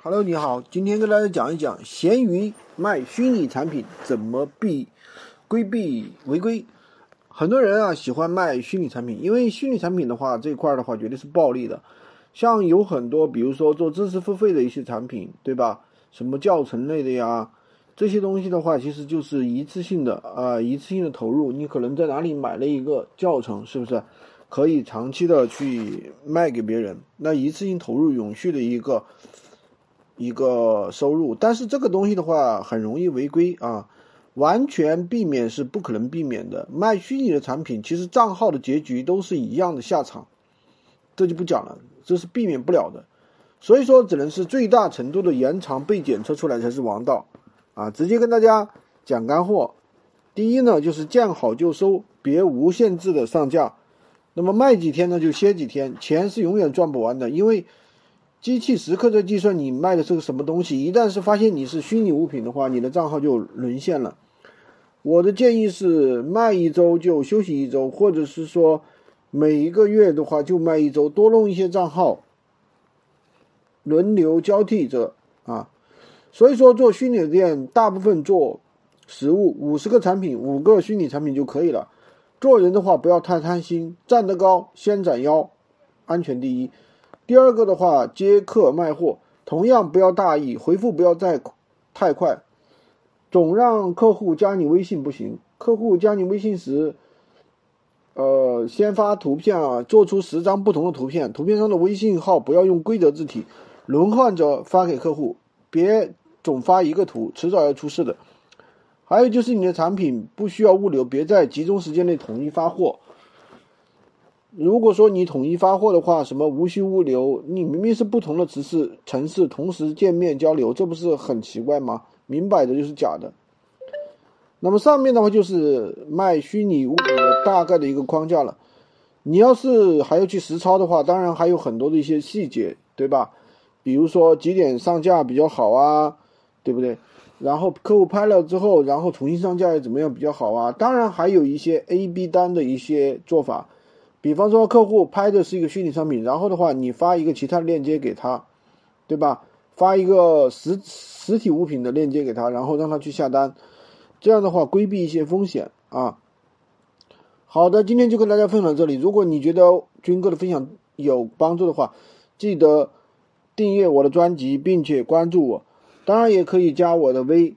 Hello，你好，今天跟大家讲一讲闲鱼卖虚拟产品怎么避规避违规。很多人啊喜欢卖虚拟产品，因为虚拟产品的话这一块的话绝对是暴利的。像有很多，比如说做知识付费的一些产品，对吧？什么教程类的呀，这些东西的话，其实就是一次性的啊，一次性的投入。你可能在哪里买了一个教程，是不是可以长期的去卖给别人？那一次性投入，永续的一个。一个收入，但是这个东西的话很容易违规啊，完全避免是不可能避免的。卖虚拟的产品，其实账号的结局都是一样的下场，这就不讲了，这是避免不了的。所以说，只能是最大程度的延长被检测出来才是王道啊！直接跟大家讲干货。第一呢，就是见好就收，别无限制的上架。那么卖几天呢，就歇几天，钱是永远赚不完的，因为。机器时刻在计算你卖的是个什么东西，一旦是发现你是虚拟物品的话，你的账号就沦陷了。我的建议是卖一周就休息一周，或者是说每一个月的话就卖一周，多弄一些账号，轮流交替着啊。所以说做虚拟店，大部分做实物，五十个产品，五个虚拟产品就可以了。做人的话不要太贪心，站得高先斩腰，安全第一。第二个的话，接客卖货，同样不要大意，回复不要再太快，总让客户加你微信不行。客户加你微信时，呃，先发图片啊，做出十张不同的图片，图片上的微信号不要用规则字体，轮换着发给客户，别总发一个图，迟早要出事的。还有就是你的产品不需要物流，别在集中时间内统一发货。如果说你统一发货的话，什么无需物流，你明明是不同的城市城市同时见面交流，这不是很奇怪吗？明摆着就是假的。那么上面的话就是卖虚拟物品的大概的一个框架了。你要是还要去实操的话，当然还有很多的一些细节，对吧？比如说几点上架比较好啊，对不对？然后客户拍了之后，然后重新上架又怎么样比较好啊？当然还有一些 A B 单的一些做法。比方说，客户拍的是一个虚拟商品，然后的话，你发一个其他的链接给他，对吧？发一个实实体物品的链接给他，然后让他去下单，这样的话规避一些风险啊。好的，今天就跟大家分享这里。如果你觉得军哥的分享有帮助的话，记得订阅我的专辑，并且关注我。当然，也可以加我的微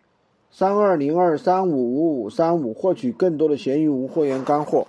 三二零二三五五五三五，获取更多的闲鱼无货源干货。